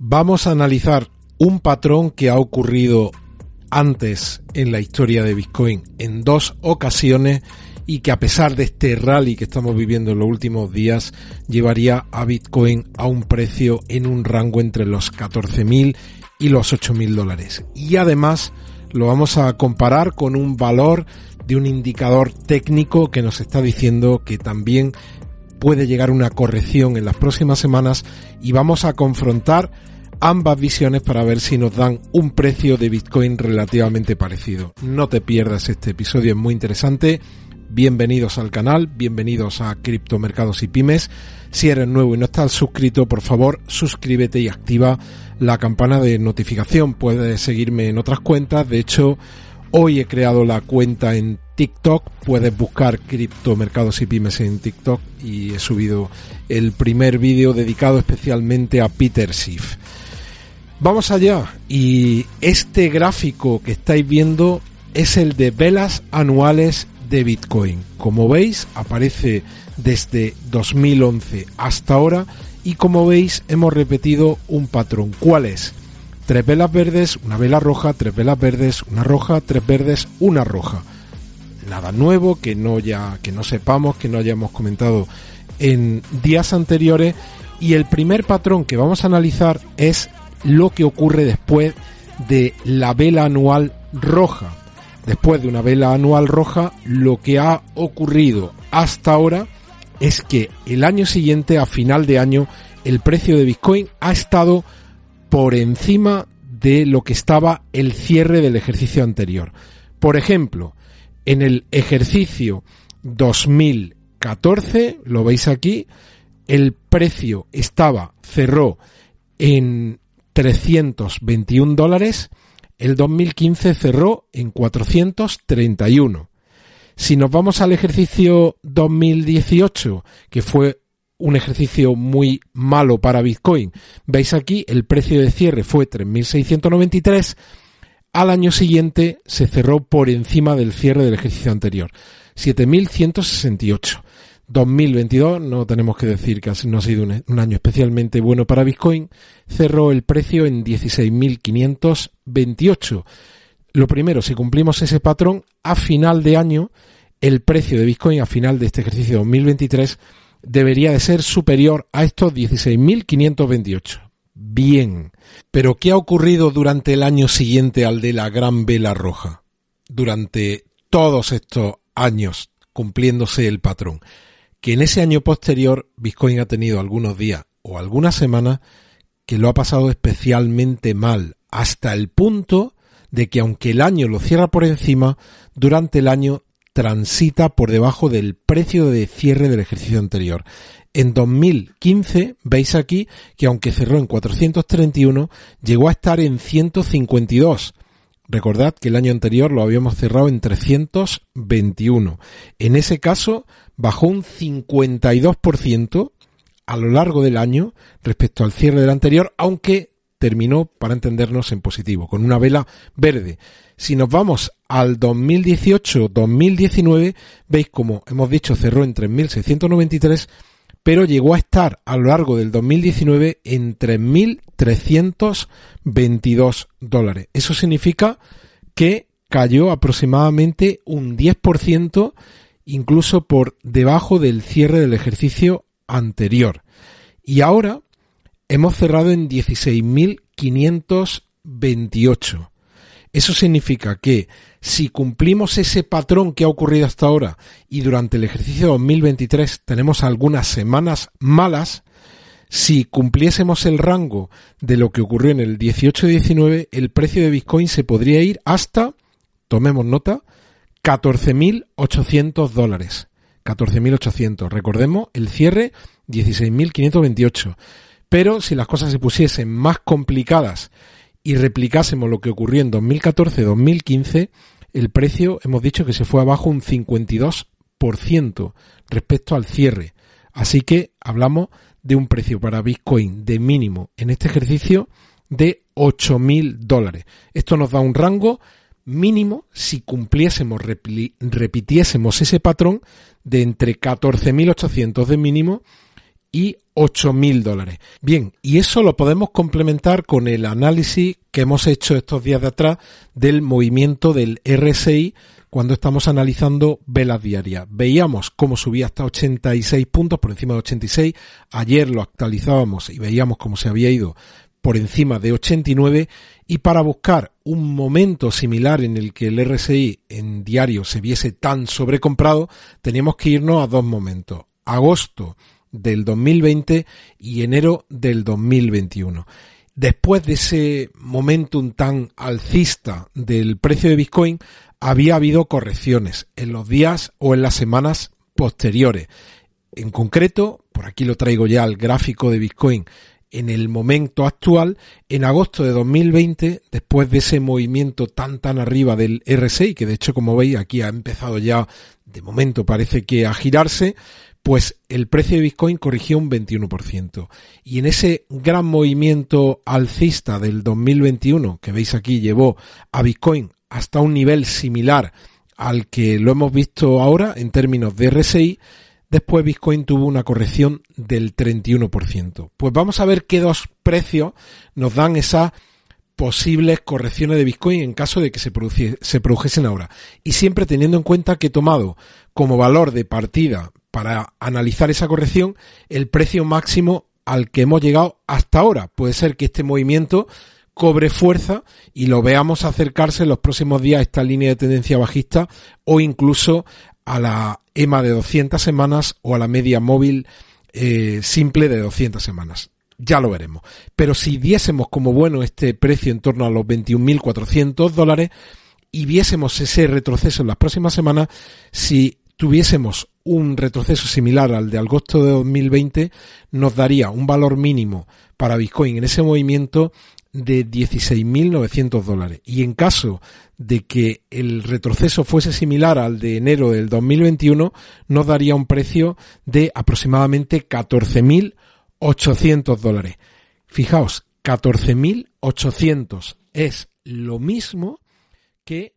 Vamos a analizar un patrón que ha ocurrido antes en la historia de Bitcoin en dos ocasiones y que a pesar de este rally que estamos viviendo en los últimos días llevaría a Bitcoin a un precio en un rango entre los 14.000 y los 8.000 dólares. Y además lo vamos a comparar con un valor de un indicador técnico que nos está diciendo que también puede llegar una corrección en las próximas semanas y vamos a confrontar ambas visiones para ver si nos dan un precio de Bitcoin relativamente parecido. No te pierdas este episodio, es muy interesante. Bienvenidos al canal, bienvenidos a Criptomercados y Pymes. Si eres nuevo y no estás suscrito, por favor, suscríbete y activa la campana de notificación. Puedes seguirme en otras cuentas. De hecho, hoy he creado la cuenta en TikTok. Puedes buscar criptomercados y pymes en TikTok y he subido el primer vídeo dedicado especialmente a Peter Schiff. Vamos allá y este gráfico que estáis viendo es el de velas anuales de Bitcoin. Como veis aparece desde 2011 hasta ahora y como veis hemos repetido un patrón. ¿Cuál es? Tres velas verdes, una vela roja, tres velas verdes, una roja, tres verdes, una roja. Nada nuevo que no ya que no sepamos, que no hayamos comentado en días anteriores y el primer patrón que vamos a analizar es lo que ocurre después de la vela anual roja. Después de una vela anual roja, lo que ha ocurrido hasta ahora es que el año siguiente, a final de año, el precio de Bitcoin ha estado por encima de lo que estaba el cierre del ejercicio anterior. Por ejemplo, en el ejercicio 2014, lo veis aquí, el precio estaba, cerró en 321 dólares, el 2015 cerró en 431. Si nos vamos al ejercicio 2018, que fue un ejercicio muy malo para Bitcoin, veis aquí el precio de cierre fue 3.693, al año siguiente se cerró por encima del cierre del ejercicio anterior, 7.168. 2022, no tenemos que decir que no ha sido un, año especialmente bueno para Bitcoin, cerró el precio en 16.528. Lo primero, si cumplimos ese patrón, a final de año, el precio de Bitcoin a final de este ejercicio 2023 debería de ser superior a estos 16.528. Bien. Pero ¿qué ha ocurrido durante el año siguiente al de la gran vela roja? Durante todos estos años cumpliéndose el patrón que en ese año posterior Bitcoin ha tenido algunos días o algunas semanas que lo ha pasado especialmente mal, hasta el punto de que aunque el año lo cierra por encima, durante el año transita por debajo del precio de cierre del ejercicio anterior. En 2015 veis aquí que aunque cerró en 431, llegó a estar en 152. Recordad que el año anterior lo habíamos cerrado en 321. En ese caso bajó un 52% a lo largo del año respecto al cierre del anterior, aunque terminó, para entendernos, en positivo, con una vela verde. Si nos vamos al 2018-2019, veis como hemos dicho cerró en 3.693, pero llegó a estar a lo largo del 2019 en 3.322 dólares. Eso significa que cayó aproximadamente un 10% incluso por debajo del cierre del ejercicio anterior. Y ahora hemos cerrado en 16.528. Eso significa que si cumplimos ese patrón que ha ocurrido hasta ahora y durante el ejercicio 2023 tenemos algunas semanas malas, si cumpliésemos el rango de lo que ocurrió en el 18 y 19, el precio de Bitcoin se podría ir hasta, tomemos nota, 14.800 dólares. 14.800. Recordemos, el cierre 16.528. Pero si las cosas se pusiesen más complicadas y replicásemos lo que ocurrió en 2014-2015, el precio hemos dicho que se fue abajo un 52% respecto al cierre. Así que hablamos de un precio para Bitcoin de mínimo en este ejercicio de 8.000 dólares. Esto nos da un rango mínimo si cumpliésemos, repitiésemos ese patrón de entre 14.800 de mínimo y 8.000 dólares. Bien, y eso lo podemos complementar con el análisis que hemos hecho estos días de atrás del movimiento del RSI cuando estamos analizando velas diarias. Veíamos cómo subía hasta 86 puntos por encima de 86. Ayer lo actualizábamos y veíamos cómo se había ido por encima de 89 y para buscar un momento similar en el que el RSI en diario se viese tan sobrecomprado, teníamos que irnos a dos momentos. Agosto del 2020 y enero del 2021. Después de ese momentum tan alcista del precio de Bitcoin, había habido correcciones en los días o en las semanas posteriores. En concreto, por aquí lo traigo ya al gráfico de Bitcoin, en el momento actual, en agosto de 2020, después de ese movimiento tan tan arriba del RSI, que de hecho como veis aquí ha empezado ya, de momento parece que a girarse, pues el precio de Bitcoin corrigió un 21%. Y en ese gran movimiento alcista del 2021, que veis aquí, llevó a Bitcoin hasta un nivel similar al que lo hemos visto ahora en términos de RSI, después Bitcoin tuvo una corrección del 31%. Pues vamos a ver qué dos precios nos dan esas posibles correcciones de Bitcoin en caso de que se, se produjesen ahora. Y siempre teniendo en cuenta que he tomado como valor de partida para analizar esa corrección el precio máximo al que hemos llegado hasta ahora. Puede ser que este movimiento cobre fuerza y lo veamos acercarse en los próximos días a esta línea de tendencia bajista o incluso a la EMA de 200 semanas o a la media móvil eh, simple de 200 semanas. Ya lo veremos. Pero si diésemos como bueno este precio en torno a los 21.400 dólares y viésemos ese retroceso en las próximas semanas, si tuviésemos un retroceso similar al de agosto de 2020, nos daría un valor mínimo para Bitcoin en ese movimiento de 16.900 dólares. Y en caso de que el retroceso fuese similar al de enero del 2021, nos daría un precio de aproximadamente 14.800 dólares. Fijaos, 14.800 es lo mismo que...